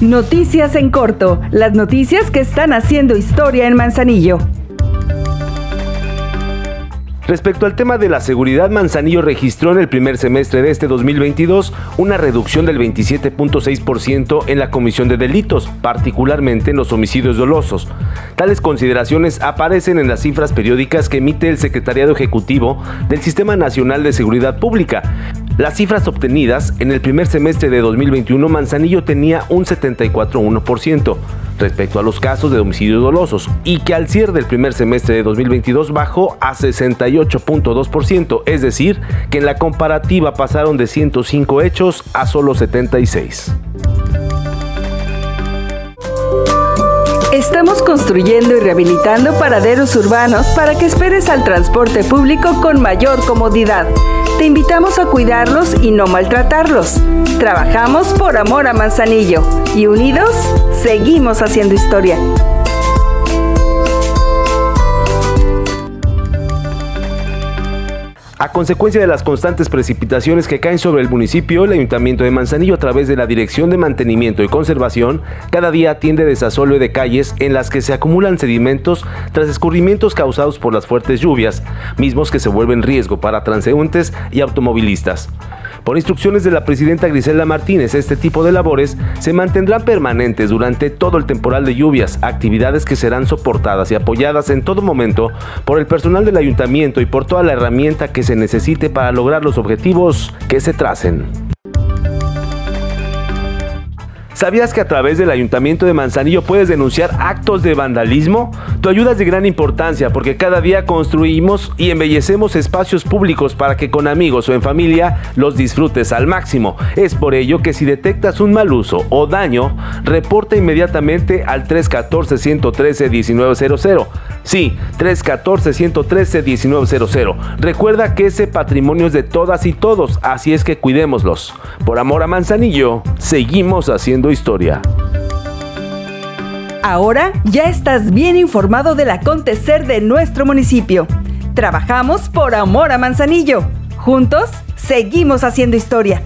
Noticias en corto, las noticias que están haciendo historia en Manzanillo. Respecto al tema de la seguridad, Manzanillo registró en el primer semestre de este 2022 una reducción del 27.6% en la comisión de delitos, particularmente en los homicidios dolosos. Tales consideraciones aparecen en las cifras periódicas que emite el Secretariado Ejecutivo del Sistema Nacional de Seguridad Pública. Las cifras obtenidas en el primer semestre de 2021, Manzanillo tenía un 74.1% respecto a los casos de homicidios dolosos y que al cierre del primer semestre de 2022 bajó a 68.2%, es decir, que en la comparativa pasaron de 105 hechos a solo 76. Estamos construyendo y rehabilitando paraderos urbanos para que esperes al transporte público con mayor comodidad. Te invitamos a cuidarlos y no maltratarlos. Trabajamos por amor a Manzanillo y unidos seguimos haciendo historia. A consecuencia de las constantes precipitaciones que caen sobre el municipio, el Ayuntamiento de Manzanillo a través de la Dirección de Mantenimiento y Conservación cada día atiende desasolve de calles en las que se acumulan sedimentos tras escurrimientos causados por las fuertes lluvias, mismos que se vuelven riesgo para transeúntes y automovilistas. Por instrucciones de la presidenta Griselda Martínez, este tipo de labores se mantendrán permanentes durante todo el temporal de lluvias, actividades que serán soportadas y apoyadas en todo momento por el personal del ayuntamiento y por toda la herramienta que se necesite para lograr los objetivos que se tracen. ¿Sabías que a través del Ayuntamiento de Manzanillo puedes denunciar actos de vandalismo? Tu ayuda es de gran importancia porque cada día construimos y embellecemos espacios públicos para que con amigos o en familia los disfrutes al máximo. Es por ello que si detectas un mal uso o daño, reporta inmediatamente al 314-113-1900. Sí, 314-113-1900. Recuerda que ese patrimonio es de todas y todos, así es que cuidémoslos. Por amor a Manzanillo, seguimos haciendo historia. Ahora ya estás bien informado del acontecer de nuestro municipio. Trabajamos por amor a Manzanillo. Juntos seguimos haciendo historia.